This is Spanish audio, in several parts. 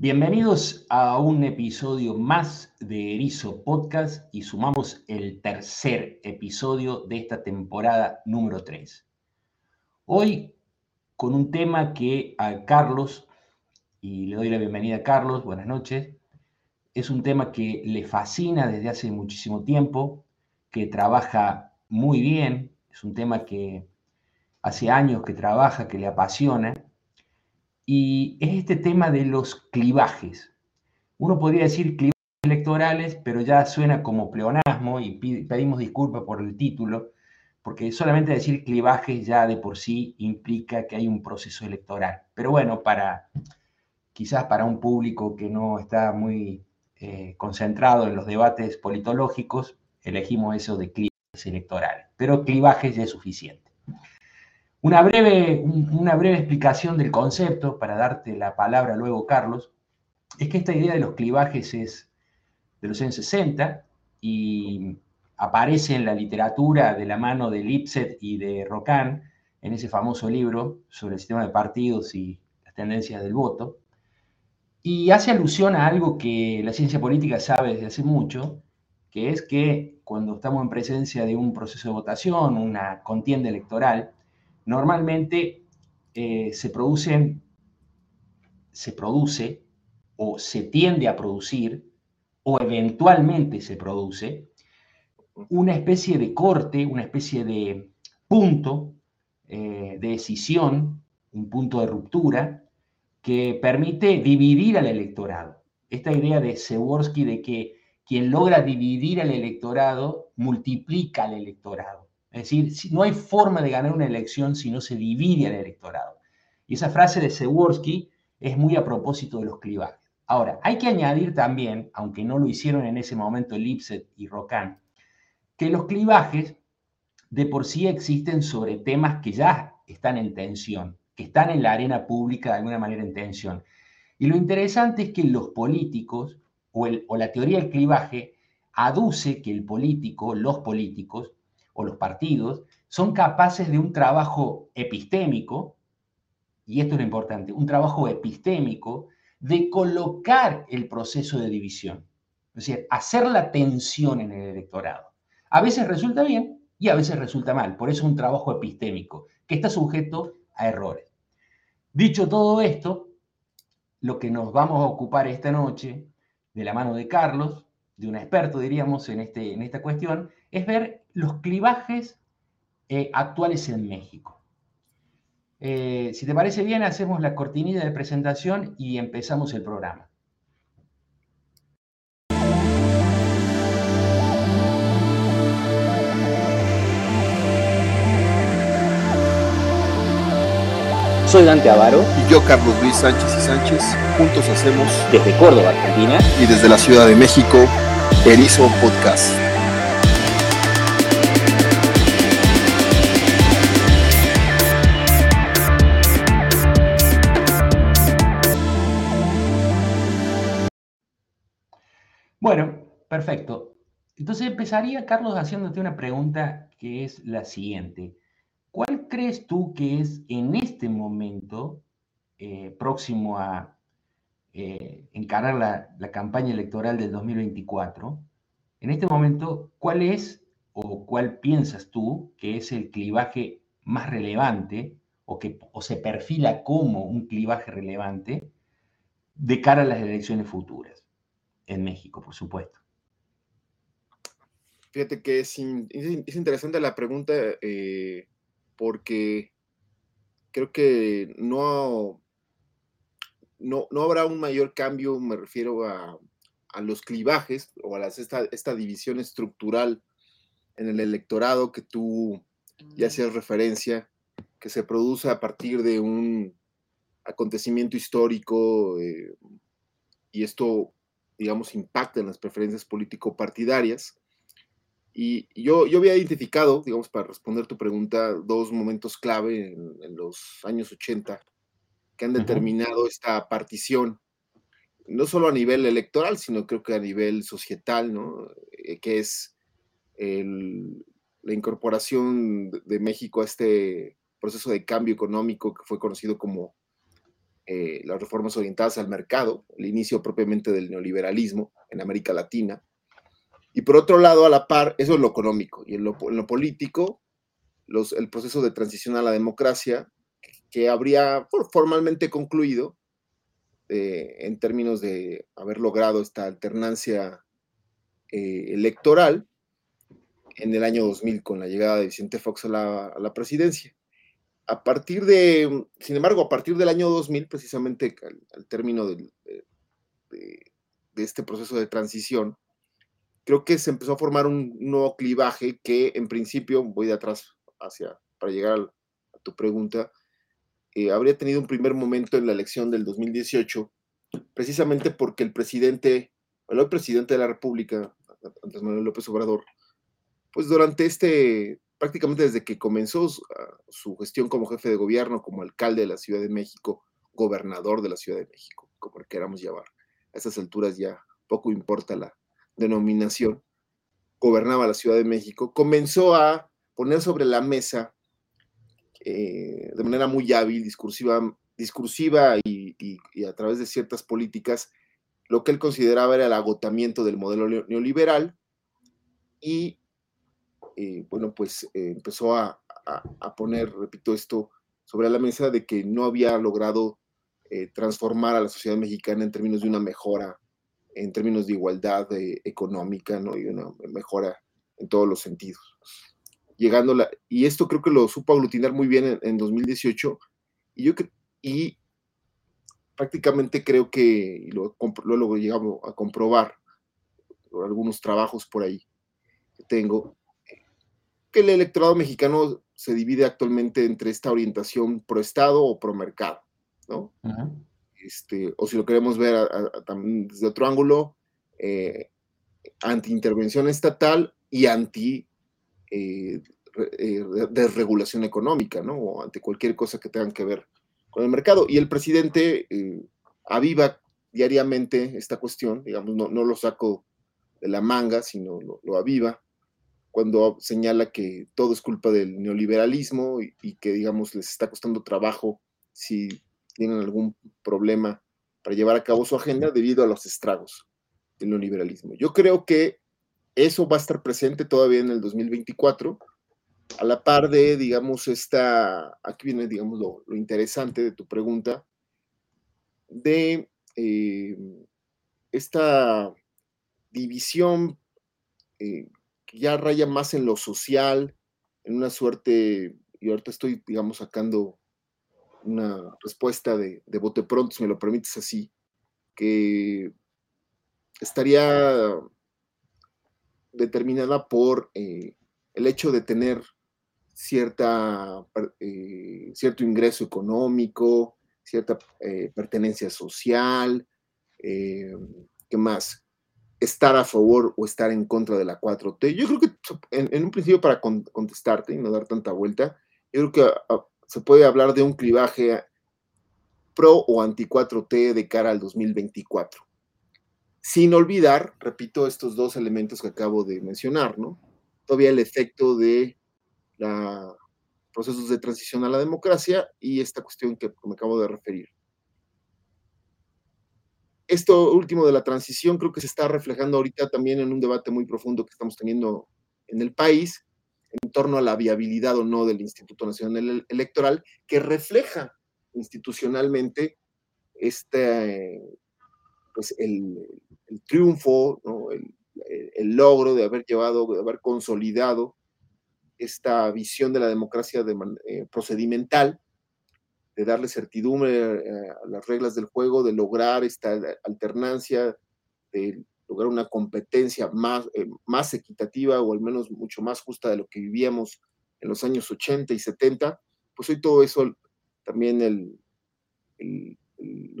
Bienvenidos a un episodio más de Erizo Podcast y sumamos el tercer episodio de esta temporada número 3. Hoy con un tema que a Carlos, y le doy la bienvenida a Carlos, buenas noches, es un tema que le fascina desde hace muchísimo tiempo, que trabaja muy bien, es un tema que hace años que trabaja, que le apasiona y es este tema de los clivajes. Uno podría decir clivajes electorales, pero ya suena como pleonasmo y pedimos disculpas por el título, porque solamente decir clivajes ya de por sí implica que hay un proceso electoral. Pero bueno, para quizás para un público que no está muy eh, concentrado en los debates politológicos, elegimos eso de clivajes electorales. Pero clivajes ya es suficiente. Una breve, una breve explicación del concepto, para darte la palabra luego, Carlos, es que esta idea de los clivajes es de los años 60 y aparece en la literatura de la mano de Lipset y de Rocan en ese famoso libro sobre el sistema de partidos y las tendencias del voto. Y hace alusión a algo que la ciencia política sabe desde hace mucho, que es que cuando estamos en presencia de un proceso de votación, una contienda electoral, Normalmente eh, se se produce o se tiende a producir o eventualmente se produce una especie de corte, una especie de punto eh, de decisión, un punto de ruptura que permite dividir al electorado. Esta idea de Seworsky de que quien logra dividir al electorado multiplica al electorado. Es decir, no hay forma de ganar una elección si no se divide al electorado. Y esa frase de Seworsky es muy a propósito de los clivajes. Ahora, hay que añadir también, aunque no lo hicieron en ese momento Lipset y Rocan, que los clivajes de por sí existen sobre temas que ya están en tensión, que están en la arena pública de alguna manera en tensión. Y lo interesante es que los políticos o, o la teoría del clivaje aduce que el político, los políticos, o los partidos son capaces de un trabajo epistémico, y esto es lo importante, un trabajo epistémico de colocar el proceso de división, es decir, hacer la tensión en el electorado. A veces resulta bien y a veces resulta mal, por eso es un trabajo epistémico que está sujeto a errores. Dicho todo esto, lo que nos vamos a ocupar esta noche, de la mano de Carlos, de un experto, diríamos, en, este, en esta cuestión, es ver los clivajes eh, actuales en México. Eh, si te parece bien, hacemos la cortinilla de presentación y empezamos el programa. Soy Dante Avaro. Y yo, Carlos Luis Sánchez y Sánchez. Juntos hacemos. Desde Córdoba, Argentina. Y desde la Ciudad de México, Erizo Podcast. Bueno, perfecto. Entonces empezaría, Carlos, haciéndote una pregunta que es la siguiente. ¿Cuál crees tú que es en este momento, eh, próximo a eh, encarar la, campaña electoral del 2024, en este momento, cuál es o cuál piensas tú que es el clivaje más relevante o que o se perfila como un clivaje relevante de cara a las elecciones futuras? en México, por supuesto. Fíjate que es, es interesante la pregunta eh, porque creo que no, no, no, habrá un mayor cambio, me refiero a, a los clivajes o a las, esta, esta, división estructural en el electorado que tú ya hacías referencia, que se produce a partir de un acontecimiento histórico eh, y esto digamos, impacta en las preferencias político-partidarias. Y yo, yo había identificado, digamos, para responder tu pregunta, dos momentos clave en, los años 80 que han determinado esta partición, no solo a nivel electoral, sino creo que a nivel societal, ¿no? Eh, que es la incorporación de México a este proceso de cambio económico que fue conocido como eh, las reformas orientadas al mercado, el inicio propiamente del neoliberalismo en América Latina. Y por otro lado, a la par, eso es lo económico. Y en lo, político, los, el proceso de transición a la democracia, que habría formalmente concluido eh, en términos de haber logrado esta alternancia eh, electoral en el año 2000 con la llegada de Vicente Fox a la, presidencia. A partir de, sin embargo, a partir del año 2000, precisamente al, término de, este proceso de transición, creo que se empezó a formar un nuevo clivaje que en principio, voy de atrás hacia, para llegar a tu pregunta, eh, habría tenido un primer momento en la elección del 2018, precisamente porque el presidente, el hoy presidente de la República, Andrés Manuel López Obrador, pues durante este, prácticamente desde que comenzó su gestión como jefe de gobierno, como alcalde de la Ciudad de México, gobernador de la Ciudad de México, como queramos llamar, a estas alturas ya poco importa la denominación, gobernaba la Ciudad de México, comenzó a poner sobre la mesa eh, de manera muy hábil, discursiva, discursiva y, a través de ciertas políticas, lo que él consideraba era el agotamiento del modelo neoliberal y, eh, bueno, pues eh, empezó a, poner, repito esto, sobre la mesa de que no había logrado transformar a la sociedad mexicana en términos de una mejora, en términos de igualdad económica, ¿no? Y una mejora en todos los sentidos llegando la, y esto creo que lo supo aglutinar muy bien en, 2018 y yo y prácticamente creo que y lo, luego llegamos a comprobar por algunos trabajos por ahí que tengo que el electorado mexicano se divide actualmente entre esta orientación pro Estado o pro mercado, ¿no? este, o si lo queremos ver también desde otro ángulo, eh, anti intervención estatal y anti eh, eh desregulación económica, ¿no? O ante cualquier cosa que tenga que ver con el mercado. Y el presidente eh, aviva diariamente esta cuestión, digamos, no, lo saco de la manga, sino lo, aviva, cuando señala que todo es culpa del neoliberalismo y, que, digamos, les está costando trabajo si tienen algún problema para llevar a cabo su agenda debido a los estragos del neoliberalismo. Yo creo que eso va a estar presente todavía en el 2024, a la par de, digamos, esta, aquí viene, digamos, lo, interesante de tu pregunta, de eh, esta división eh, que ya raya más en lo social, en una suerte, y ahorita estoy, digamos, sacando una respuesta de, de bote pronto, si me lo permites así, que estaría determinada por eh, el hecho de tener cierta, eh, cierto ingreso económico, cierta eh, pertenencia social, ¿qué más? Estar a favor o estar en contra de la 4T. Yo creo que en, un principio para contestarte y no dar tanta vuelta, yo creo que ah, se puede hablar de un clivaje pro o anti 4T de cara al 2024 sin olvidar, repito, estos dos elementos que acabo de mencionar, ¿no? Todavía el efecto de los procesos de transición a la democracia y esta cuestión que me acabo de referir. Esto último de la transición creo que se está reflejando ahorita también en un debate muy profundo que estamos teniendo en el país en torno a la viabilidad o no del Instituto Nacional Electoral, que refleja institucionalmente este, pues el, triunfo, el, logro de haber llevado, de haber consolidado esta visión de la democracia eh, procedimental, de darle certidumbre eh, a las reglas del juego, de lograr esta alternancia, de lograr una competencia más, eh, más equitativa o al menos mucho más justa de lo que vivíamos en los años 80 y 70, pues hoy todo eso también el, el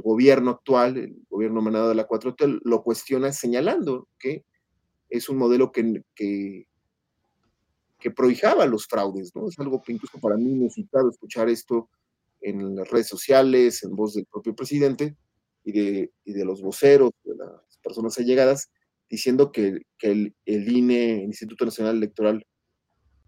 gobierno actual, el gobierno manado de la 4T, lo cuestiona señalando que es un modelo que, que, prohijaba los fraudes, ¿no? Es algo que incluso para mí necesitado escuchar esto en las redes sociales, en voz del propio presidente y de, de los voceros, de las personas allegadas, diciendo que, el, INE, el Instituto Nacional Electoral,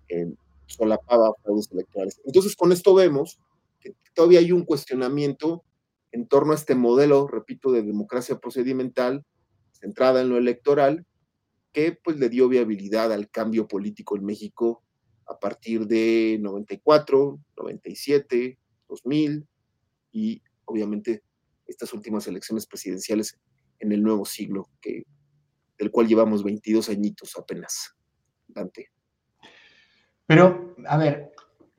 eh, solapaba fraudes electorales. Entonces, con esto vemos que todavía hay un cuestionamiento en torno a este modelo, repito, de democracia procedimental, centrada en lo electoral, que pues le dio viabilidad al cambio político en México a partir de 94, 97, 2000 y obviamente estas últimas elecciones presidenciales en el nuevo siglo, que, del cual llevamos 22 añitos apenas. Dante. Pero, a ver,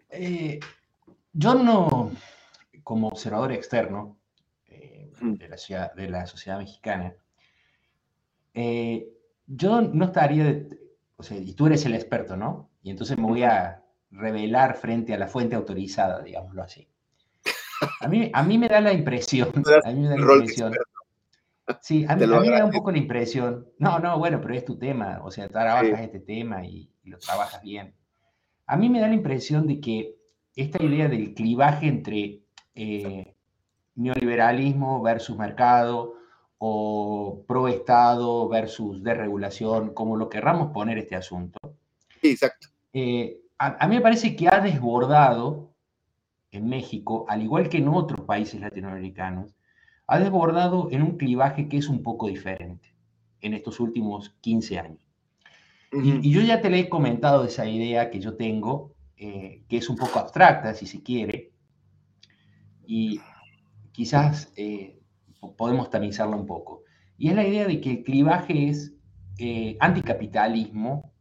eh, yo no, como observador externo de, la ciudad, de la sociedad mexicana, eh, yo no estaría, o sea, y tú eres el experto, ¿no? Y entonces me voy a revelar frente a la fuente autorizada, digámoslo así. A mí, a mí me da la impresión, a mí me da la impresión, sí, a mí, me da un poco la impresión, no, no, bueno, pero es tu tema, o sea, trabajas este tema y, lo trabajas bien. A mí me da la impresión de que esta idea del clivaje entre eh, neoliberalismo versus mercado, o pro Estado versus desregulación, como lo querramos poner este asunto. exacto. Eh, a, mí me parece que ha desbordado en México, al igual que en otros países latinoamericanos, ha desbordado en un clivaje que es un poco diferente en estos últimos 15 años. y, yo ya te le he comentado esa idea que yo tengo, eh, que es un poco abstracta, si se quiere, y quizás eh, podemos tamizarlo un poco. Y es la idea de que el clivaje es eh, anticapitalismo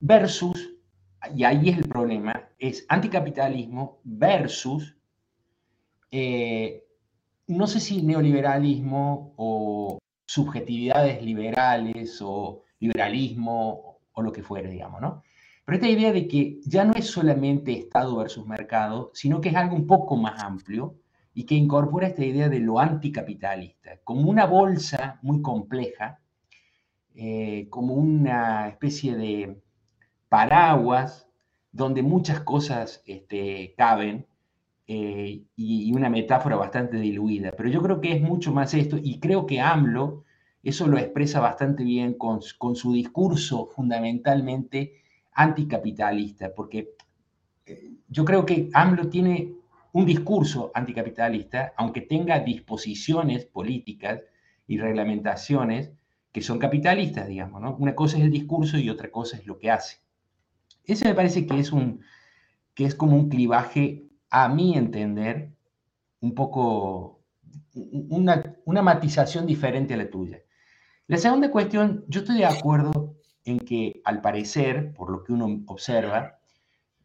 versus, y ahí es el problema, es anticapitalismo versus, eh, no sé si neoliberalismo o subjetividades liberales o liberalismo o lo que fuere, digamos, ¿no? Pero esta idea de que ya no es solamente Estado versus mercado, sino que es algo un poco más amplio, y que incorpora esta idea de lo anticapitalista, como una bolsa muy compleja, eh, como una especie de paraguas donde muchas cosas este, caben eh, y, una metáfora bastante diluida. Pero yo creo que es mucho más esto y creo que AMLO eso lo expresa bastante bien con, con su discurso fundamentalmente anticapitalista, porque eh, yo creo que AMLO tiene un discurso anticapitalista, aunque tenga disposiciones políticas y reglamentaciones que son capitalistas, digamos, ¿no? Una cosa es el discurso y otra cosa es lo que hace. Ese me parece que es, un, que es como un clivaje, a mi entender, un poco, una, una matización diferente a la tuya. La segunda cuestión, yo estoy de acuerdo en que al parecer, por lo que uno observa,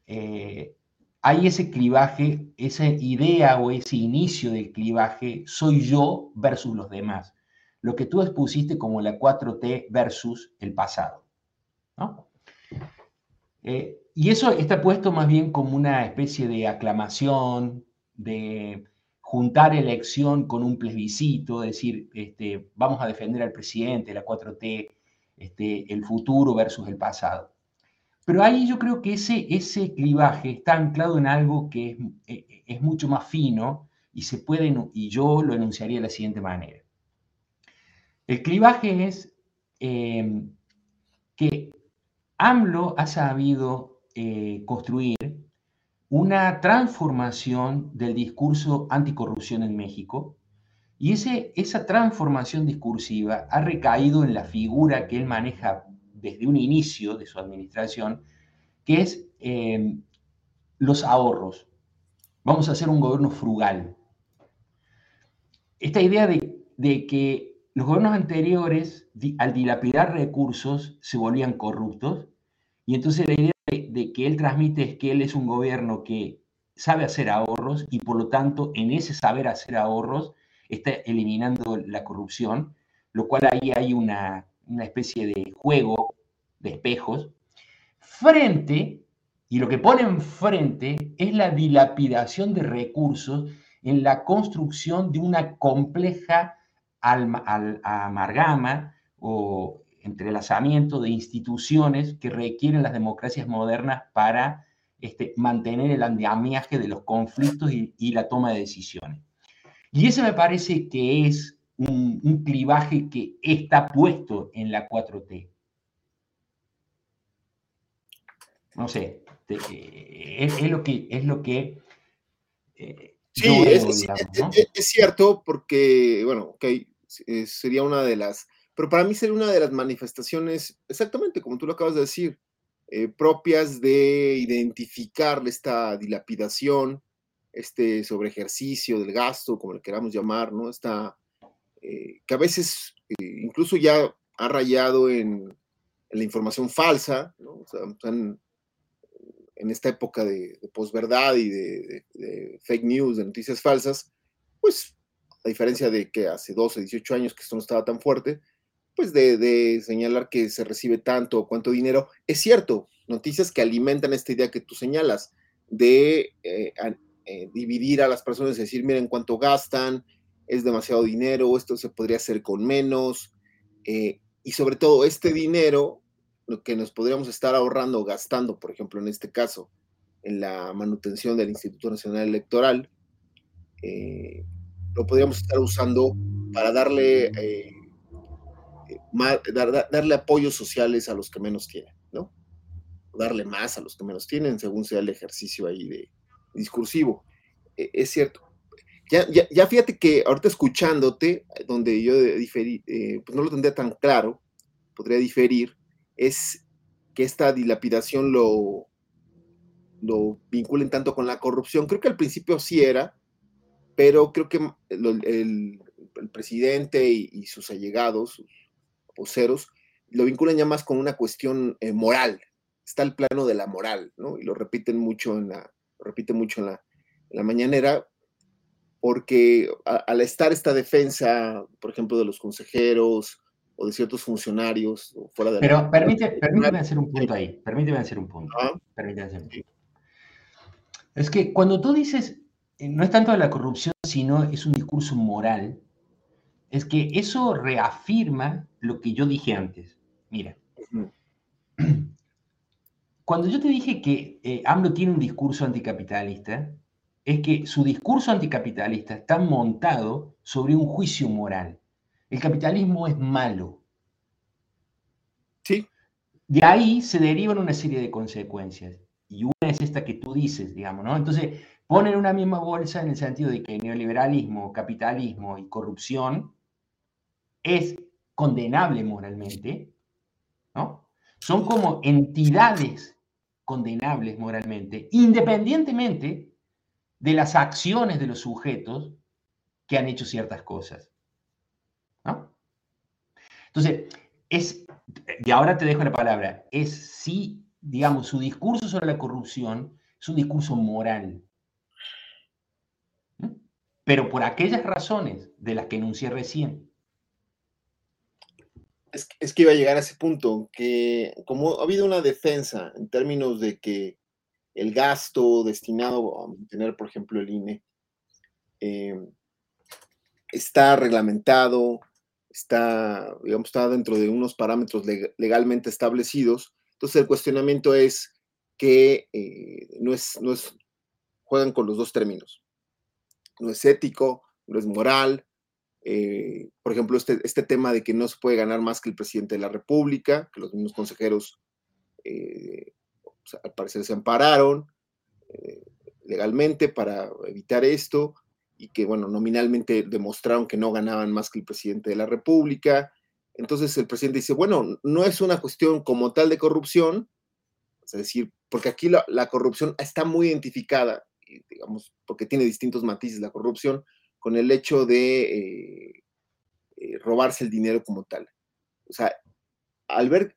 eh, hay ese clivaje, esa idea o ese inicio del clivaje, soy yo versus los demás. Lo que tú expusiste como la 4T versus el pasado. Eh, y eso está puesto más bien como una especie de aclamación, de juntar elección con un plebiscito, decir, este, vamos a defender al presidente, la 4T, este, el futuro versus el pasado. Pero ahí yo creo que ese, ese clivaje está anclado en algo que es, eh, es mucho más fino y, se puede, y yo lo enunciaría de la siguiente manera. El clivaje es eh, que AMLO ha sabido eh, construir una transformación del discurso anticorrupción en México y ese, esa transformación discursiva ha recaído en la figura que él maneja desde un inicio de su administración, que es em, los ahorros. Vamos a hacer un gobierno frugal. Esta idea de, que los gobiernos anteriores, al dilapidar recursos, se volvían corruptos, y entonces la idea de, que él transmite es que él es un gobierno que sabe hacer ahorros y por lo tanto en ese saber hacer ahorros está eliminando la corrupción, lo cual ahí hay una, una especie de juego de espejos, frente, y lo que ponen frente es la dilapidación de recursos en la construcción de una compleja amargama o entrelazamiento de instituciones que requieren las democracias modernas para este, mantener el andamiaje de los conflictos y, la toma de decisiones. Y ese me parece que es un, clivaje que está puesto en la 4T. No sé, es, lo que, es lo que eh, Sí, es, cierto, porque, bueno, ok, sería una de las, pero para mí sería una de las manifestaciones, exactamente como tú lo acabas de decir, eh, propias de identificar esta dilapidación, este sobre ejercicio del gasto, como le queramos llamar, ¿no? Esta, eh, que a veces eh, incluso ya ha rayado en, la información falsa, en, esta época de, posverdad y de, fake news, de noticias falsas, pues a diferencia de que hace 12, 18 años que esto no estaba tan fuerte, pues de, señalar que se recibe tanto o cuánto dinero, es cierto, noticias que alimentan esta idea que tú señalas, de eh, dividir a las personas decir, miren cuánto gastan, es demasiado dinero, esto se podría hacer con menos, eh, y sobre todo este dinero, lo que nos podríamos estar ahorrando, gastando, por ejemplo, en este caso, en la manutención del Instituto Nacional Electoral, eh, lo podríamos estar usando para darle, darle apoyos sociales a los que menos tienen, ¿no? Darle más a los que menos tienen, según sea el ejercicio ahí de, discursivo. E, es cierto. Ya, ya, fíjate que ahorita escuchándote, donde yo eh, pues no lo tendría tan claro, podría diferir, es que esta dilapidación lo, lo vinculen tanto con la corrupción. Creo que al principio sí era, pero creo que el, presidente y, sus allegados, sus voceros, lo vinculan ya más con una cuestión eh, moral. Está el plano de la moral, ¿no? Y lo repiten mucho en la, repite mucho en la, mañanera, porque al estar esta defensa, por ejemplo, de los consejeros o de ciertos funcionarios fuera de Pero permíteme hacer un punto ahí, permíteme hacer un punto. Permíteme hacer un punto. Es que cuando tú dices, eh, no es tanto de la corrupción, sino es un discurso moral, es que eso reafirma lo que yo dije antes. Mira, Cuando yo te dije que eh, AMLO tiene un discurso anticapitalista, es que su discurso anticapitalista está montado sobre un juicio moral. El capitalismo es malo. Sí. De ahí se derivan una serie de consecuencias. Y una es esta que tú dices, digamos, ¿no? Entonces, ponen una misma bolsa en el sentido de que neoliberalismo, capitalismo y corrupción es condenable moralmente, ¿no? Son como entidades condenables moralmente, independientemente de las acciones de los sujetos que han hecho ciertas cosas. ¿No? Entonces, es, y ahora te dejo la palabra, es si, digamos, su discurso sobre la corrupción es un discurso moral. Pero por aquellas razones de las que enuncié recién, es, que iba a llegar a ese punto, que como ha habido una defensa en términos de que el gasto destinado a mantener, por ejemplo, el INE, eh, está reglamentado, está, digamos, está dentro de unos parámetros legalmente establecidos. Entonces el cuestionamiento es que eh, no, es, no es, juegan con los dos términos. No es ético, no es moral, eh, por ejemplo, este, este tema de que no se puede ganar más que el presidente de la República, que los mismos consejeros al parecer se ampararon eh, legalmente para evitar esto y que, bueno, nominalmente demostraron que no ganaban más que el presidente de la República. Entonces el presidente dice, bueno, no es una cuestión como tal de corrupción, es decir, porque aquí la, la corrupción está muy identificada, digamos, porque tiene distintos matices la corrupción, con el hecho de eh, eh, robarse el dinero como tal. O sea, al ver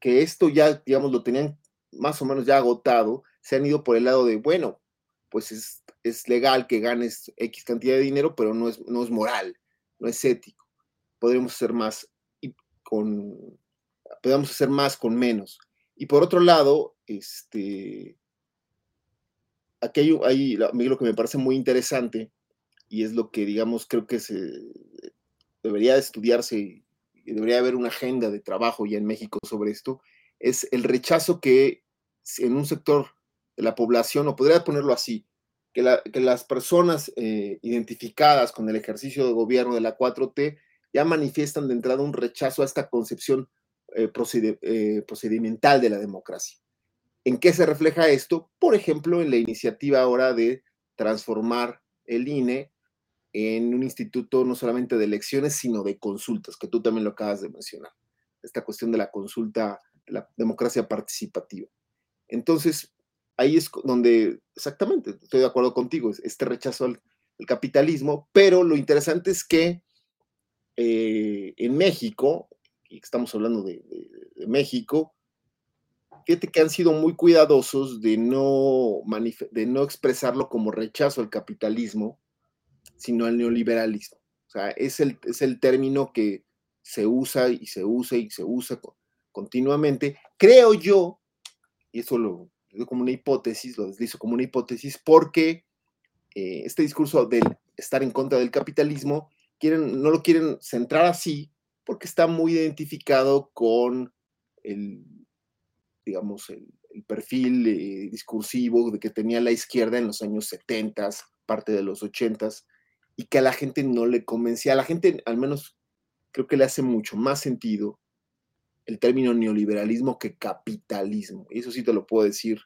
que esto ya, digamos, lo tenían más o menos ya agotado, se han ido por el lado de, bueno, pues es, legal que ganes X cantidad de dinero, pero no es, no es moral, no es ético. Podríamos hacer más y con, podemos hacer más con menos. Y por otro lado, este, aquí hay, hay, lo que me parece muy interesante y es lo que, digamos, creo que se debería estudiarse y debería haber una agenda de trabajo ya en México sobre esto, es el rechazo que en un sector de la población, o podría ponerlo así, que, las personas eh, identificadas con el ejercicio de gobierno de la 4T ya manifiestan de entrada un rechazo a esta concepción eh, eh, procedimental de la democracia. ¿En qué se refleja esto? Por ejemplo, en la iniciativa ahora de transformar el INE en un instituto no solamente de elecciones, sino de consultas, que tú también lo acabas de mencionar. Esta cuestión de la consulta, la democracia participativa. Entonces, ahí es donde, exactamente, estoy de acuerdo contigo, este rechazo al, capitalismo, pero lo interesante es que eh, en México, y estamos hablando de, México, fíjate que han sido muy cuidadosos de no, de no expresarlo como rechazo al capitalismo, sino al neoliberalismo. O sea, es el, es el término que se usa y se usa y se usa continuamente. Creo yo, y eso lo como una hipótesis, lo deslizo como una hipótesis, porque eh, este discurso del estar en contra del capitalismo quieren, no lo quieren centrar así, porque está muy identificado con el, digamos, el, perfil eh, discursivo de que tenía la izquierda en los años 70, parte de los 80, y que a la gente no le convencía. A la gente, al menos, creo que le hace mucho más sentido el término neoliberalismo que capitalismo. Y eso sí te lo puedo decir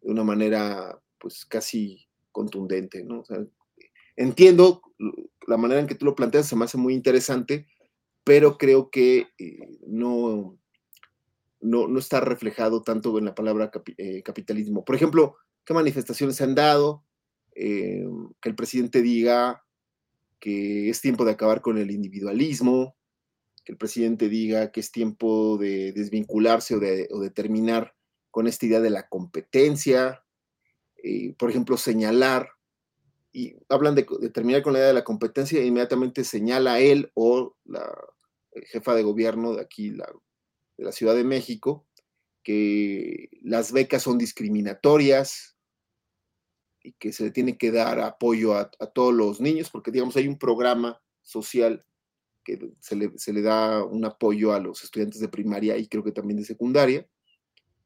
de una manera, pues, casi contundente, ¿no? entiendo la manera en que tú lo planteas, se me hace muy interesante, pero creo que eh, no, no, está reflejado tanto en la palabra eh, capitalismo. Por ejemplo, ¿qué manifestaciones se han dado? Eh, que el presidente diga que es tiempo de acabar con el individualismo, que el presidente diga que es tiempo de desvincularse o de, terminar con esta idea de la competencia, eh, por ejemplo, señalar, y hablan de, terminar con la idea de la competencia, e inmediatamente señala a él o la jefa de gobierno de aquí, la, de la Ciudad de México, que las becas son discriminatorias, y que se le tiene que dar apoyo a, todos los niños, porque digamos hay un programa social se le, da un apoyo a los estudiantes de primaria y creo que también de secundaria.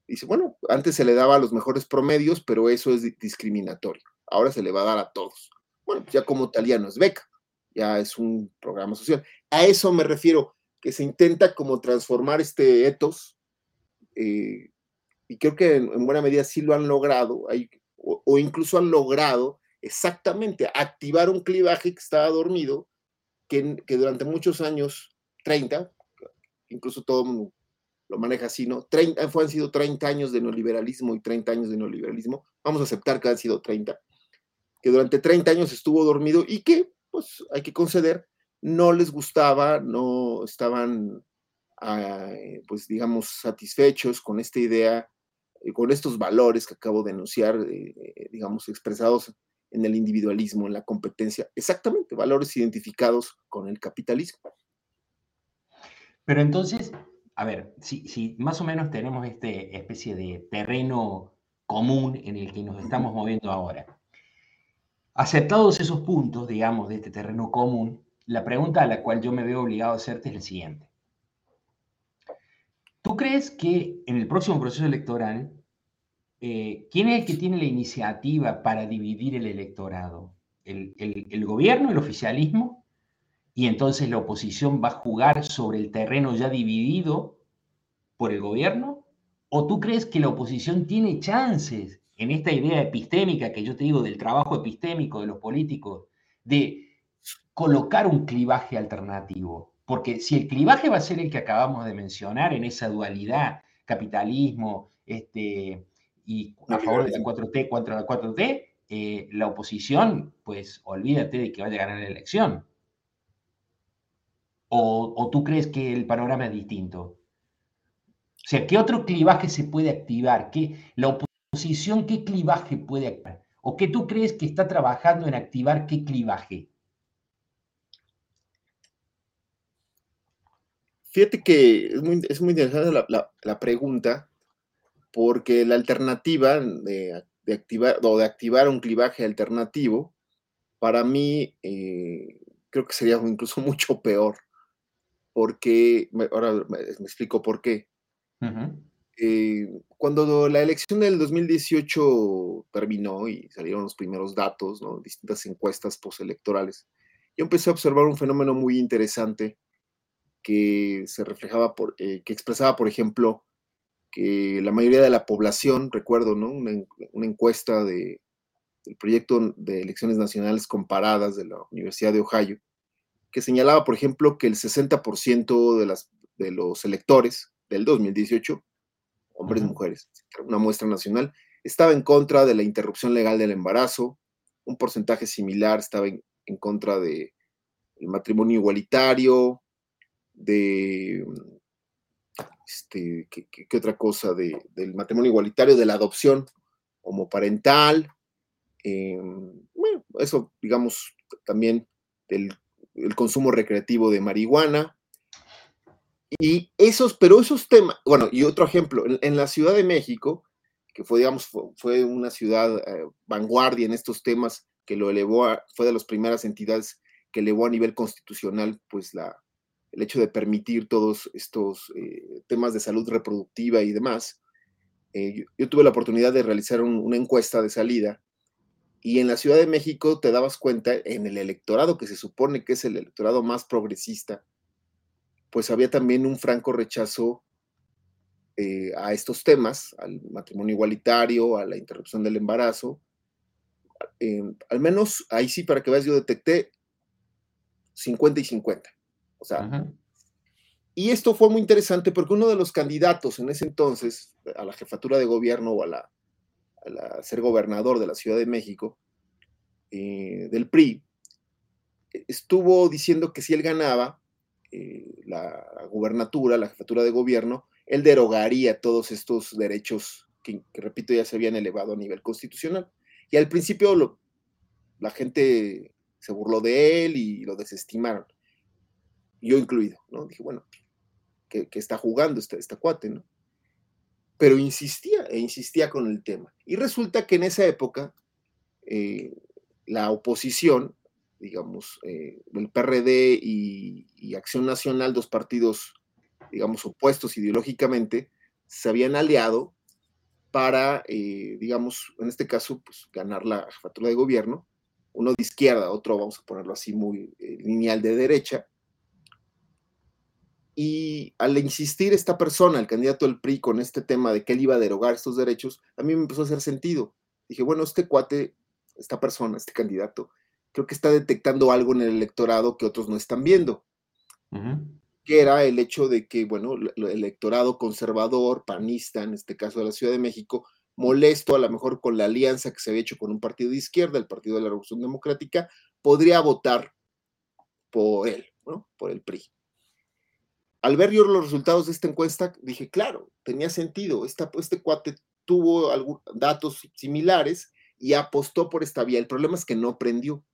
Dice, bueno, antes se le daba a los mejores promedios, pero eso es discriminatorio. Ahora se le va a dar a todos. Bueno, ya como tal ya no es beca, ya es un programa social. A eso me refiero, que se intenta como transformar este etos, eh, y creo que en, en, buena medida sí lo han logrado. Hay o, incluso han logrado exactamente activar un clivaje que estaba dormido, que, durante muchos años, 30, incluso todo mundo lo maneja así, ¿no? 30, han sido 30 años de neoliberalismo y 30 años de neoliberalismo, vamos a aceptar que han sido 30, que durante 30 años estuvo dormido y que, pues hay que conceder, no les gustaba, no estaban, ah, pues digamos, satisfechos con esta idea eh, con estos valores que acabo de enunciar, eh, eh, digamos, expresados en el individualismo, en la competencia, exactamente, valores identificados con el capitalismo. Pero entonces, a ver, si, más o menos tenemos esta especie de terreno común en el que nos estamos moviendo ahora, aceptados esos puntos, digamos, de este terreno común, la pregunta a la cual yo me veo obligado a hacerte es la siguiente. ¿Tú crees que en el próximo proceso electoral, eh, quién es el que tiene la iniciativa para dividir el electorado? ¿El, gobierno, el oficialismo? Y entonces la oposición va a jugar sobre el terreno ya dividido por el gobierno? ¿O tú crees que la oposición tiene chances en esta idea epistémica que yo te digo del trabajo epistémico de los políticos, de colocar un clivaje alternativo? Porque si el clivaje va a ser el que acabamos de mencionar en esa dualidad, capitalismo este, y a favor de la 4T contra la 4T, eh, la oposición, pues olvídate de que vaya a ganar la elección. O, tú crees que el panorama es distinto? O sea, ¿qué otro clivaje se puede activar? ¿Qué, la oposición, ¿qué clivaje puede activar? ¿O qué tú crees que está trabajando en activar qué clivaje? Fíjate que es muy, es muy interesante la, pregunta, porque la alternativa de, activar o de activar un clivaje alternativo, para mí eh, creo que sería incluso mucho peor, porque, ahora me, explico por qué. Eh, cuando la elección del 2018 terminó y salieron los primeros datos, ¿no? distintas encuestas postelectorales, yo empecé a observar un fenómeno muy interesante que se reflejaba, por, eh, que expresaba, por ejemplo, que la mayoría de la población, recuerdo, ¿no? Una, encuesta de, del proyecto de elecciones nacionales comparadas de la Universidad de Ohio, que señalaba, por ejemplo, que el 60% de, las, de los electores del 2018, hombres y mujeres, una muestra nacional, estaba en contra de la interrupción legal del embarazo, un porcentaje similar estaba en, contra del matrimonio igualitario, de este, ¿qué, otra cosa? del matrimonio igualitario, de la adopción homoparental, eh, bueno, eso, digamos, también del el consumo recreativo de marihuana. Y esos, pero esos temas, bueno, y otro ejemplo, en, la Ciudad de México, que fue, digamos, fue, una ciudad eh, vanguardia en estos temas, que lo elevó, a, fue de las primeras entidades que elevó a nivel constitucional, pues la, el hecho de permitir todos estos eh, temas de salud reproductiva y demás. Eh, yo, tuve la oportunidad de realizar una encuesta de salida y en la Ciudad de México te dabas cuenta, en el electorado que se supone que es el electorado más progresista, pues había también un franco rechazo eh, a estos temas, al matrimonio igualitario, a la interrupción del embarazo. al menos ahí sí, para que veas, yo detecté 50 y 50. O sea, y esto fue muy interesante porque uno de los candidatos en ese entonces a la jefatura de gobierno o a la a ser gobernador de la Ciudad de México, eh, del PRI, estuvo diciendo que si él ganaba eh, la gubernatura, la jefatura de gobierno, él derogaría todos estos derechos que, repito, ya se habían elevado a nivel constitucional. Y al principio la gente se burló de él y lo desestimaron, yo incluido, ¿no? Dije, bueno, que, está jugando este, este cuate, ¿no? pero insistía e insistía con el tema. Y resulta que en esa época eh, la oposición, digamos, eh, el PRD y, Acción Nacional, dos partidos, digamos, opuestos ideológicamente, se habían aliado para, eh, digamos, en este caso, pues ganar la jefatura de gobierno, uno de izquierda, otro, vamos a ponerlo así, muy lineal de derecha, y al insistir esta persona, el candidato del PRI, con este tema de que él iba a derogar estos derechos, a mí me empezó a hacer sentido. Dije, bueno, este cuate, esta persona, este candidato, creo que está detectando algo en el electorado que otros no están viendo. Que era el hecho de que, bueno, el electorado conservador, panista, en este caso de la Ciudad de México, molesto a lo mejor con la alianza que se había hecho con un partido de izquierda, el Partido de la Revolución Democrática, podría votar por él, ¿no? Por el PRI al ver yo los resultados de esta encuesta, dije, claro, tenía sentido. este cuate tuvo algunos datos similares y apostó por esta vía. El problema es que no prendió.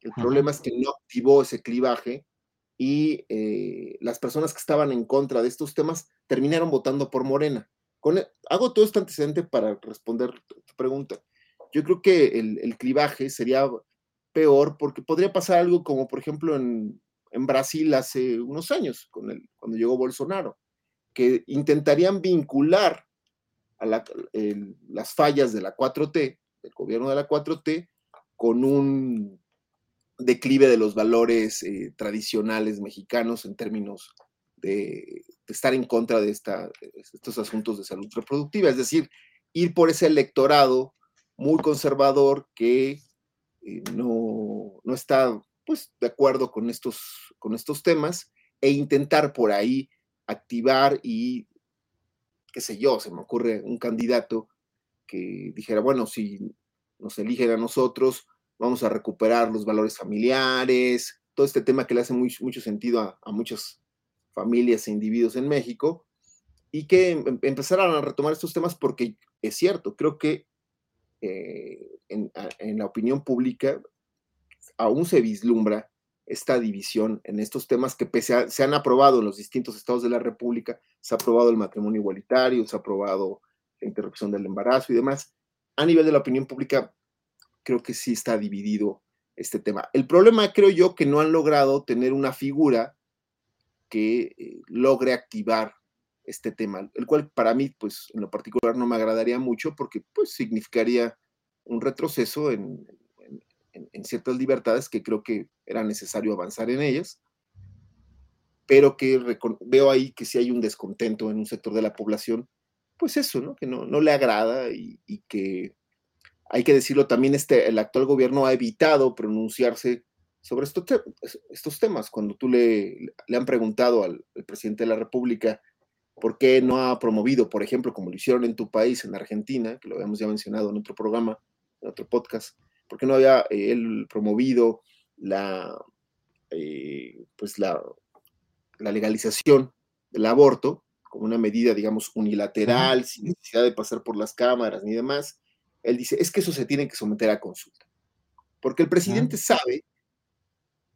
El problema es que no activó ese clivaje y eh, las personas que estaban en contra de estos temas terminaron votando por Morena. Con, e, hago todo este antecedente para responder tu, pregunta. Yo creo que el, el clivaje sería peor porque podría pasar algo como, por ejemplo, en, en Brasil hace unos años, con el, cuando llegó Bolsonaro, que intentarían vincular las fallas de la 4T, del gobierno de la 4T, con un declive de los valores eh, tradicionales mexicanos en términos de, estar en contra de esta, estos asuntos de salud reproductiva, es decir, ir por ese electorado muy conservador que eh, no, no, está pues de acuerdo con estos, con estos temas e intentar por ahí activar y, qué sé yo, se me ocurre un candidato que dijera, bueno, si nos eligen a nosotros, vamos a recuperar los valores familiares, todo este tema que le hace mucho sentido a, muchas familias e individuos en México, y que em, empezaran a retomar estos temas porque es cierto, creo que eh, en, la opinión pública aún se vislumbra esta división en estos temas que pese se han aprobado en los distintos estados de la República, se ha aprobado el matrimonio igualitario, se ha aprobado la interrupción del embarazo y demás. A nivel de la opinión pública, creo que sí está dividido este tema. El problema, creo yo, que no han logrado tener una figura que eh, logre activar este tema, el cual para mí, pues en lo particular no me agradaría mucho porque pues significaría un retroceso en, en, ciertas libertades que creo que era necesario avanzar en ellas, pero que veo ahí que si hay un descontento en un sector de la población, pues eso, ¿no? Que no, no le agrada y, que hay que decirlo también, este, el actual gobierno ha evitado pronunciarse sobre estos, estos temas. Cuando tú le, le han preguntado al, presidente de la República por qué no ha promovido, por ejemplo, como lo hicieron en tu país, en Argentina, que lo habíamos ya mencionado en otro programa, en otro podcast, por qué no había eh, él promovido la, eh, pues la, la legalización del aborto como una medida, digamos, unilateral, sin necesidad de pasar por las cámaras ni demás, él dice, es que eso se tiene que someter a consulta. Porque el presidente sabe,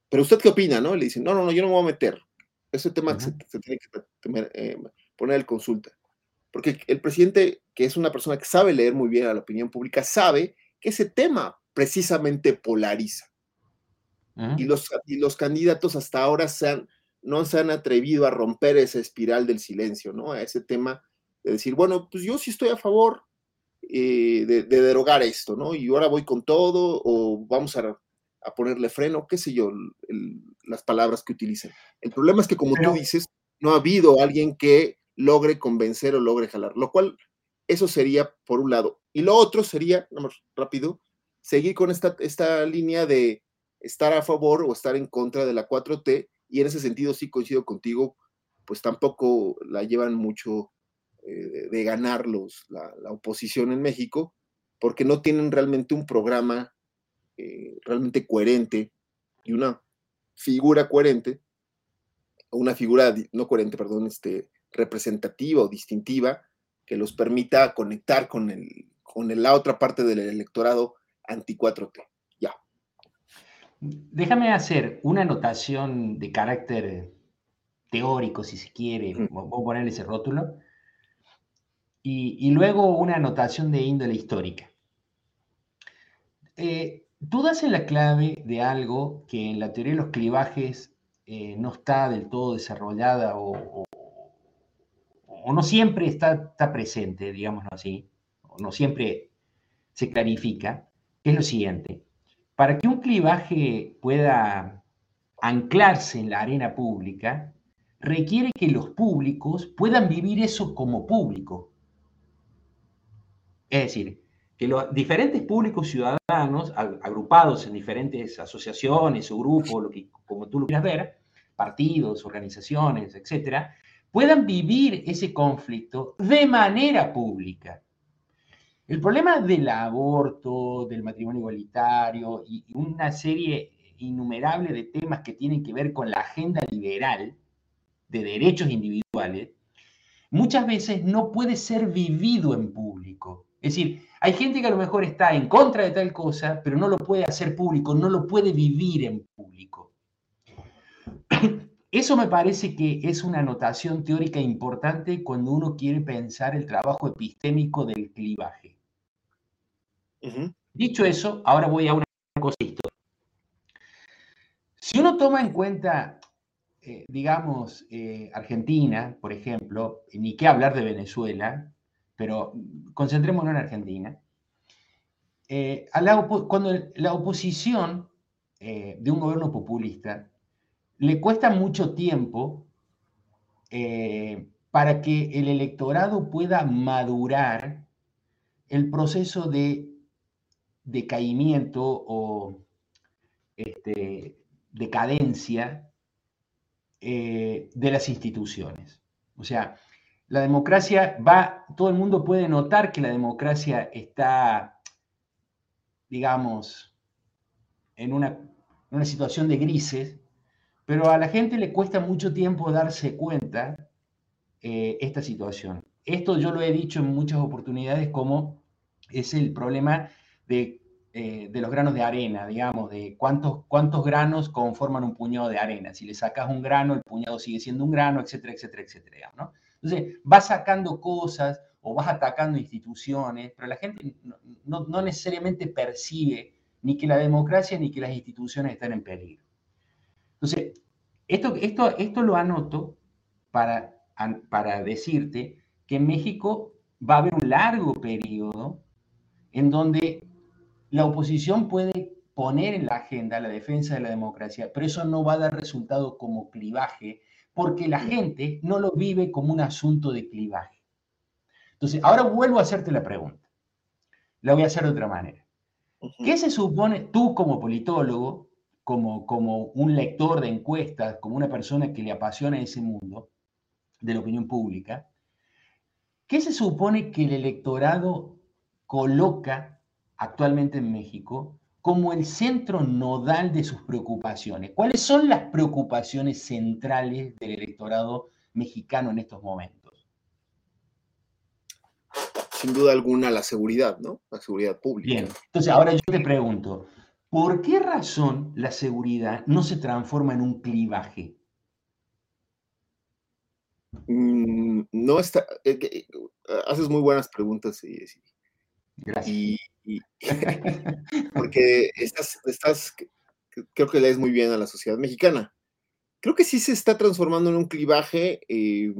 pero usted qué opina, ¿no? Le dice, no, no, no, yo no me voy a meter. Ese tema se, tiene que eh, poner a consulta. Porque el presidente, que es una persona que sabe leer muy bien a la opinión pública, sabe que ese tema precisamente polariza. y, los, y los candidatos hasta ahora se han, no se han atrevido a romper esa espiral del silencio, ¿no? A ese tema de decir, bueno, pues yo sí estoy a favor eh, de, derogar esto, ¿no? Y ahora voy con todo o vamos a, ponerle freno, qué sé yo, las palabras que utilicen. El problema es que, como tú dices, no ha habido alguien que logre convencer o logre jalar, lo cual eso sería por un lado. Y lo otro sería, vamos rápido, seguir con esta, esta línea de estar a favor o estar en contra de la 4T y en ese sentido sí coincido contigo, pues tampoco la llevan mucho eh, de ganar la, oposición en México, porque no tienen realmente un programa eh, realmente coherente y una figura coherente, una figura no coherente, perdón, este, representativa o distintiva que los permita conectar con, el, con la otra parte del electorado anti-4T. Ya. Déjame hacer una anotación de carácter teórico, si se quiere, vamos a ponerle ese rótulo, y, luego una anotación de índole histórica. Eh, tú das en la clave de algo que en la teoría de los clivajes eh, no está del todo desarrollada o, no siempre está, está presente, digámoslo así, o no siempre se clarifica, es lo siguiente. Para que un clivaje pueda anclarse en la arena pública, requiere que los públicos puedan vivir eso como público. Es decir, que los diferentes públicos ciudadanos, agrupados en diferentes asociaciones o grupos, lo que, como tú lo quieras ver, partidos, organizaciones, etcétera, puedan vivir ese conflicto de manera pública. El problema del aborto, del matrimonio igualitario y una serie innumerable de temas que tienen que ver con la agenda liberal de derechos individuales, muchas veces no puede ser vivido en público. Es decir, hay gente que a lo mejor está en contra de tal cosa, pero no lo puede hacer público, no lo puede vivir en público. Eso me parece que es una anotación teórica importante cuando uno quiere pensar el trabajo epistémico del clivaje. Dicho eso, ahora voy a una histórica. Si uno toma en cuenta, eh, digamos, eh, Argentina, por ejemplo, ni qué hablar de Venezuela, pero concentrémonos en Argentina. Eh, cuando la oposición de un gobierno populista le cuesta mucho tiempo para que el electorado pueda madurar el proceso de decaimiento o este, decadencia eh, de las instituciones. O sea, la democracia va, todo el mundo puede notar que la democracia está, digamos, en una, situación de grises, pero a la gente le cuesta mucho tiempo darse cuenta eh, esta situación. Esto yo lo he dicho en muchas oportunidades como es el problema eh, de, los granos de arena, digamos, de cuántos, cuántos granos conforman un puñado de arena. Si le sacas un grano, el puñado sigue siendo un grano, etcétera, etcétera, etcétera. ¿no? Entonces, vas sacando cosas o vas atacando instituciones, pero la gente no, no, necesariamente percibe ni que la democracia ni que las instituciones están en peligro. Entonces, esto, esto, esto lo anoto para, para decirte que en México va a haber un largo periodo en donde la oposición puede poner en la agenda la defensa de la democracia, pero eso no va a dar resultado como clivaje, porque la gente no lo vive como un asunto de clivaje. Entonces, ahora vuelvo a hacerte la pregunta. La voy a hacer de otra manera. ¿Qué se supone, tú como politólogo, como, como un lector de encuestas, como una persona que le apasiona ese mundo de la opinión pública, qué se supone que el electorado coloca actualmente en México como el centro nodal de sus preocupaciones? ¿Cuáles son las preocupaciones centrales del electorado mexicano en estos momentos? Sin duda alguna la seguridad, ¿no? La seguridad pública. Bien, entonces ahora yo te pregunto, ¿por qué razón la seguridad no se transforma en un clivaje? Mm, no está, eh, eh, haces muy buenas preguntas y, Gracias. porque estás, estás, creo que lees muy bien a la sociedad mexicana. Creo que sí se está transformando en un clivaje eh,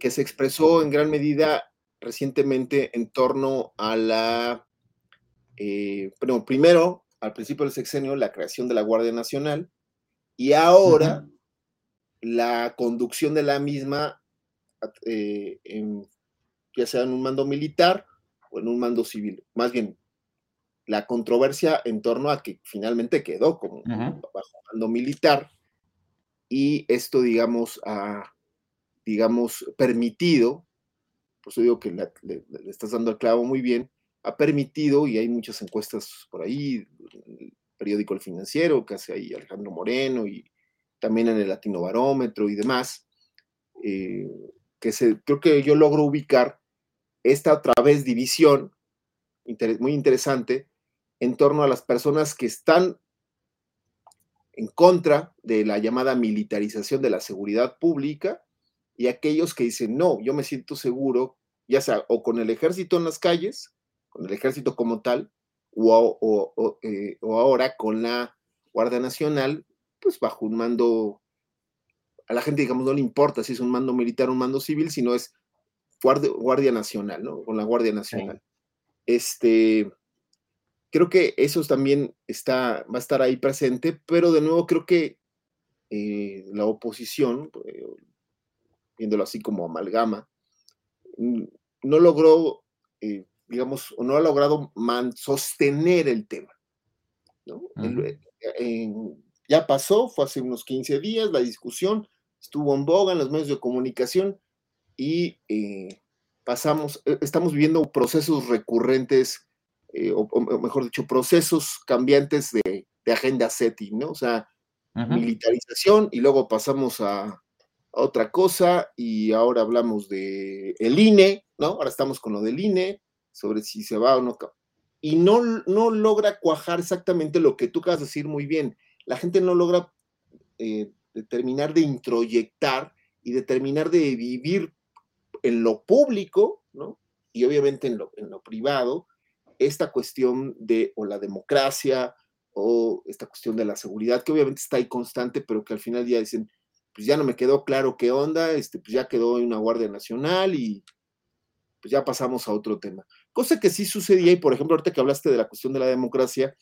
que se expresó en gran medida recientemente en torno a la, eh, primero, al principio del sexenio, la creación de la Guardia Nacional y ahora la conducción de la misma, eh, ya sea en un mando militar o en un mando civil. Más bien, la controversia en torno a que finalmente quedó como bajo mando militar y esto, digamos, ha, digamos, permitido, por eso digo que le, estás dando el clavo muy bien, ha permitido, y hay muchas encuestas por ahí, el periódico El Financiero, que hace ahí Alejandro Moreno, y también en el Latino Barómetro y demás, eh, que se, creo que yo logro ubicar esta otra vez división muy interesante en torno a las personas que están en contra de la llamada militarización de la seguridad pública y aquellos que dicen, no, yo me siento seguro, ya sea o con el ejército en las calles, con el ejército como tal, o, eh, ahora con la Guardia Nacional, pues bajo un mando, a la gente digamos no le importa si es un mando militar o un mando civil, sino es Guardia, Nacional, ¿no? Con la Guardia Nacional. Este, creo que eso también está, va a estar ahí presente, pero de nuevo creo que eh, la oposición, eh, viéndolo así como amalgama, no logró, eh, digamos, o no ha logrado sostener el tema. ya pasó, fue hace unos 15 días, la discusión estuvo en boga en los medios de comunicación y pasamos, estamos viviendo procesos recurrentes eh, o, mejor dicho, procesos cambiantes de, agenda setting, ¿no? O sea, militarización y luego pasamos a, otra cosa y ahora hablamos de el INE, ¿no? Ahora estamos con lo del INE, sobre si se va o no. Y no, no logra cuajar exactamente lo que tú acabas de decir muy bien. La gente no logra eh, determinar de introyectar y determinar de vivir en lo público, ¿no? Y obviamente en lo, en lo privado, esta cuestión de o la democracia o esta cuestión de la seguridad, que obviamente está ahí constante, pero que al final ya dicen, pues ya no me quedó claro qué onda, este, pues ya quedó una Guardia Nacional y pues ya pasamos a otro tema. Cosa que sí sucedía, y por ejemplo, ahorita que hablaste de la cuestión de la democracia,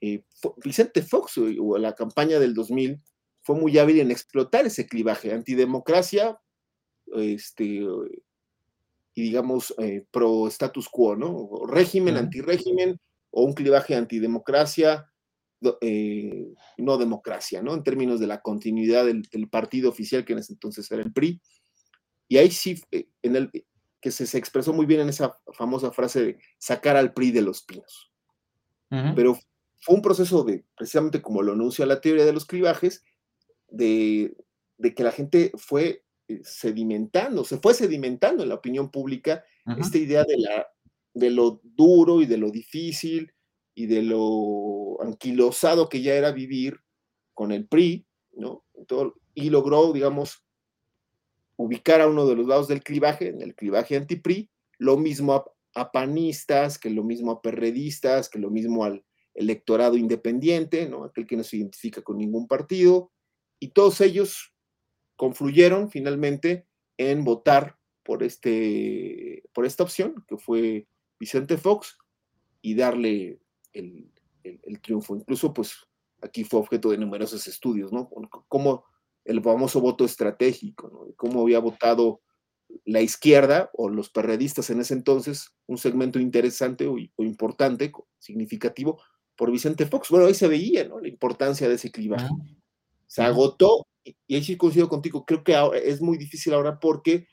eh, Vicente Fox o, la campaña del 2000 fue muy hábil en explotar ese clivaje, antidemocracia, este, y digamos eh, pro status quo, ¿no? régimen, antirégimen o un clivaje antidemocracia, eh, no democracia, ¿no? En términos de la continuidad del, partido oficial que en ese entonces era el PRI. Y ahí sí, eh, en el, que se, se, expresó muy bien en esa famosa frase de sacar al PRI de los pinos. Pero fue un proceso de, precisamente como lo anuncia la teoría de los clivajes, de, de que la gente fue sedimentando, se fue sedimentando en la opinión pública esta idea de, la, de lo duro y de lo difícil y de lo anquilosado que ya era vivir con el PRI, ¿no? y logró, digamos, ubicar a uno de los lados del clivaje, en el clivaje anti-PRI, lo mismo a, panistas, que lo mismo a perredistas, que lo mismo al electorado independiente, ¿no? Aquel que no se identifica con ningún partido, y todos ellos confluyeron finalmente en votar por, este, por esta opción, que fue Vicente Fox, y darle el, triunfo. Incluso, pues, aquí fue objeto de numerosos estudios, ¿no? Como el famoso voto estratégico, ¿no? Cómo había votado la izquierda o los perredistas en ese entonces, un segmento interesante o, importante, significativo, por Vicente Fox. Bueno, ahí se veía ¿no? la importancia de ese clivaje. Se agotó, y, ahí sí coincido contigo, creo que es muy difícil ahora porque,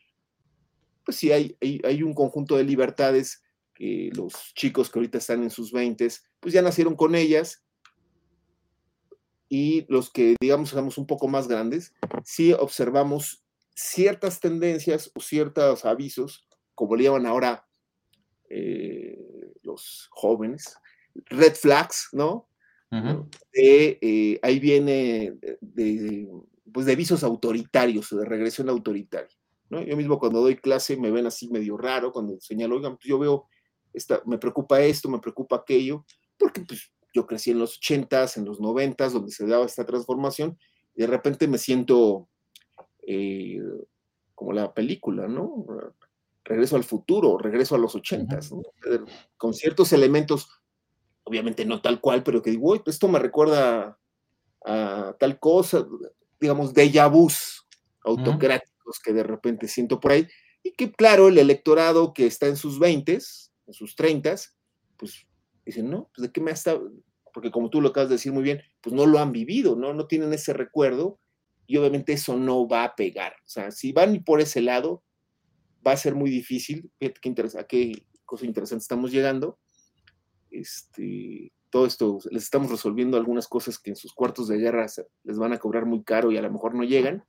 pues sí, hay, hay, un conjunto de libertades que los chicos que ahorita están en sus 20, pues ya nacieron con ellas, y los que, digamos, somos un poco más grandes, sí observamos ciertas tendencias o ciertos avisos, como le llaman ahora eh, los jóvenes, red flags, ¿no? Eh, ahí viene de, pues de avisos autoritarios, de regresión autoritaria. ¿no? Yo mismo cuando doy clase me ven así medio raro, cuando señalo, oigan, pues yo veo, esta, me preocupa esto, me preocupa aquello, porque pues yo crecí en los 80s, en los 90s, donde se daba esta transformación, y de repente me siento eh, como la película, ¿no? Regreso al futuro, regreso a los 80s, ¿no? Con ciertos elementos, obviamente no tal cual, pero que digo, esto me recuerda a tal cosa, digamos, déjà vus autocráticos que de repente siento por ahí, y que claro, el electorado que está en sus 20s, en sus 30s, pues dicen, no, pues de qué me está, porque como tú lo acabas de decir muy bien, pues no lo han vivido, ¿no? No tienen ese recuerdo y obviamente eso no va a pegar. O sea, si van por ese lado, va a ser muy difícil. Fíjate qué, interesa, qué cosa interesante estamos llegando. Este, todo esto, les estamos resolviendo algunas cosas que en sus cuartos de guerra les van a cobrar muy caro y a lo mejor no llegan,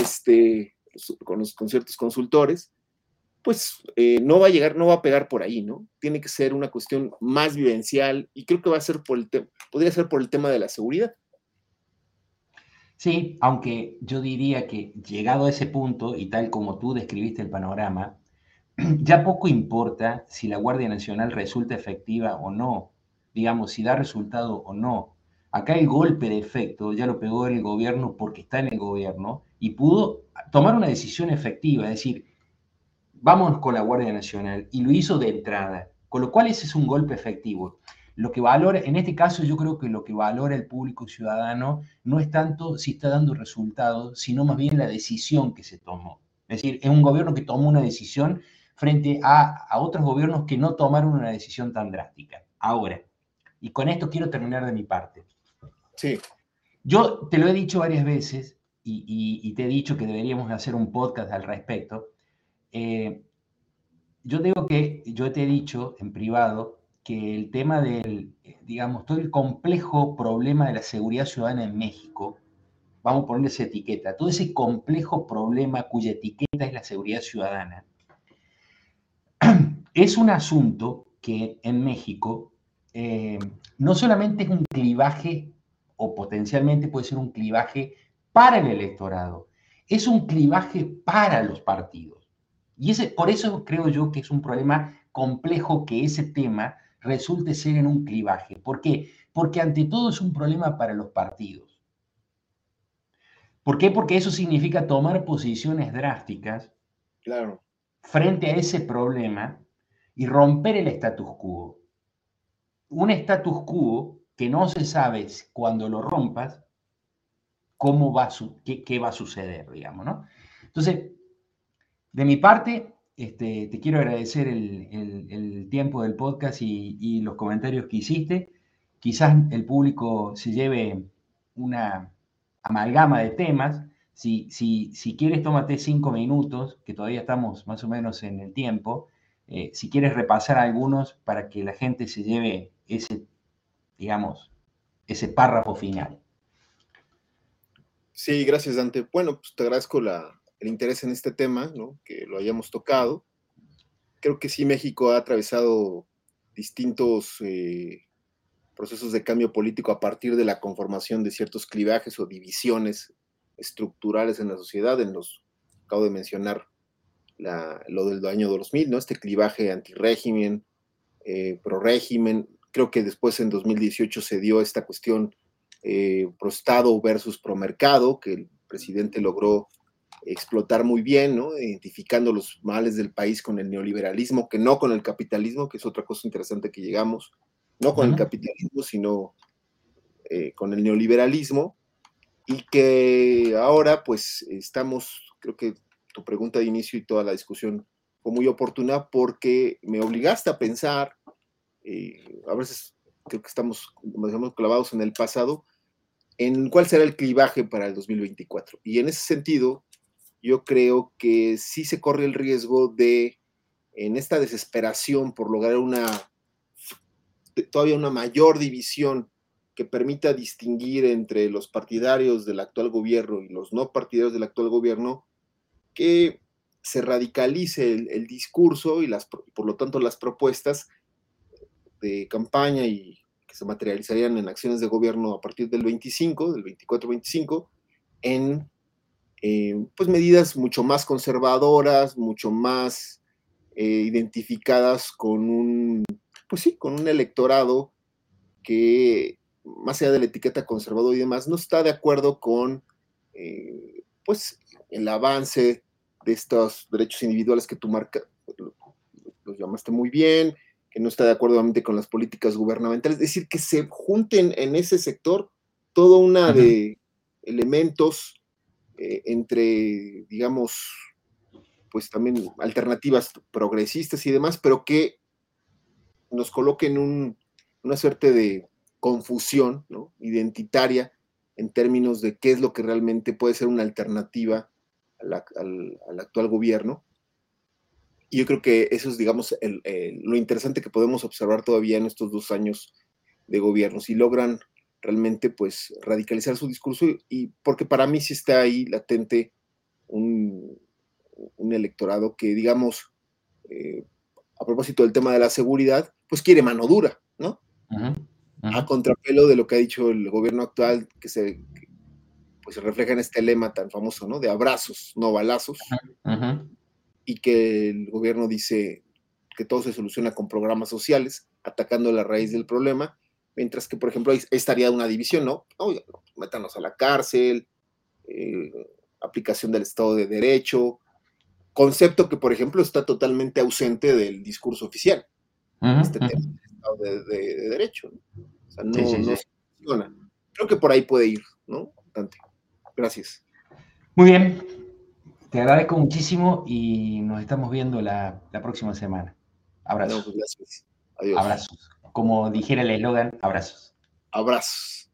este, con, los, con ciertos consultores pues eh, no va a llegar, no va a pegar por ahí, ¿no? Tiene que ser una cuestión más vivencial y creo que va a ser por el tema, podría ser por el tema de la seguridad. Sí, aunque yo diría que llegado a ese punto y tal como tú describiste el panorama, ya poco importa si la Guardia Nacional resulta efectiva o no, digamos, si da resultado o no. Acá el golpe de efecto ya lo pegó el gobierno porque está en el gobierno y pudo tomar una decisión efectiva, es decir, vámonos con la Guardia Nacional, y lo hizo de entrada, con lo cual ese es un golpe efectivo. Lo que valora, en este caso yo creo que lo que valora el público ciudadano no es tanto si está dando resultados, sino más bien la decisión que se tomó. Es decir, es un gobierno que tomó una decisión frente a otros gobiernos que no tomaron una decisión tan drástica. Ahora, y con esto quiero terminar de mi parte. Sí. Yo te lo he dicho varias veces y, y te he dicho que deberíamos hacer un podcast al respecto eh, yo digo que yo te he dicho en privado que el tema del, digamos, todo el complejo problema de la seguridad ciudadana en México, vamos a ponerle esa etiqueta, todo ese complejo problema cuya etiqueta es la seguridad ciudadana, es un asunto que en México eh, no solamente es un clivaje o potencialmente puede ser un clivaje para el electorado, es un clivaje para los partidos. Y ese, por eso creo yo que es un problema complejo que ese tema resulte ser en un clivaje. ¿Por qué? Porque ante todo es un problema para los partidos. ¿Por qué? Porque eso significa tomar posiciones drásticas claro. frente a ese problema y romper el status quo. Un status quo que no se sabe cuando lo rompas cómo va qué, va a suceder, digamos, ¿no? Entonces, de mi parte, este, te quiero agradecer el, tiempo del podcast y, los comentarios que hiciste. Quizás el público se lleve una amalgama de temas. Si, si, si quieres, tómate cinco minutos, que todavía estamos más o menos en el tiempo. Eh, si quieres repasar algunos para que la gente se lleve ese, digamos, ese párrafo final. Sí, gracias, Dante. Bueno, pues te agradezco la, el interés en este tema, ¿no? que lo hayamos tocado. Creo que sí, México ha atravesado distintos eh, procesos de cambio político a partir de la conformación de ciertos clivajes o divisiones estructurales en la sociedad. En los acabo de mencionar lo del año 2000, ¿no? Este clivaje antirégimen, eh, pro régimen. Creo que después en 2018 se dio esta cuestión eh, pro Estado versus pro mercado, que el presidente logró explotar muy bien, ¿no? Identificando los males del país con el neoliberalismo, que no con el capitalismo, que es otra cosa interesante que llegamos, no con el capitalismo, sino eh, con el neoliberalismo, y que ahora pues estamos, creo que tu pregunta de inicio y toda la discusión fue muy oportuna porque me obligaste a pensar, eh, a veces creo que estamos, estamos clavados en el pasado, en cuál será el clivaje para el 2024. Y en ese sentido, yo creo que sí se corre el riesgo de, en esta desesperación por lograr una, todavía una mayor división que permita distinguir entre los partidarios del actual gobierno y los no partidarios del actual gobierno, que se radicalice el, discurso y las, por lo tanto las propuestas de campaña y que se materializarían en acciones de gobierno a partir del 25, del 24-25, en eh, pues medidas mucho más conservadoras, mucho más eh, identificadas con un, pues sí, con un electorado que más allá de la etiqueta conservador y demás, no está de acuerdo con eh, pues el avance de estos derechos individuales que tú marcas, los llamaste muy bien, que no está de acuerdo obviamente con las políticas gubernamentales, es decir, que se junten en ese sector toda una de elementos eh, entre, digamos, pues también alternativas progresistas y demás, pero que nos coloquen un, una suerte de confusión identitaria en términos de qué es lo que realmente puede ser una alternativa al, actual gobierno. Y yo creo que eso es, digamos, lo interesante que podemos observar todavía en estos dos años de gobierno. Si logran realmente, pues, radicalizar su discurso, y porque para mí sí está ahí latente un, electorado que, digamos, eh, a propósito del tema de la seguridad, pues quiere mano dura, ¿no? a contrapelo de lo que ha dicho el gobierno actual, que se, pues, se refleja en este lema tan famoso, ¿no? De abrazos, no balazos, y que el gobierno dice que todo se soluciona con programas sociales, atacando la raíz del problema, mientras que, por ejemplo, ahí estaría una división, ¿no? Métanos a la cárcel, eh, aplicación del Estado de Derecho, concepto que, por ejemplo, está totalmente ausente del discurso oficial. este tema de, Derecho. O sea, no, funciona. Creo que por ahí puede ir, ¿no? Gracias. Muy bien. Te agradezco muchísimo y nos estamos viendo la, próxima semana. Abrazos. Pues, Abrazos. Como dijera el eslogan, abrazos. Abrazos.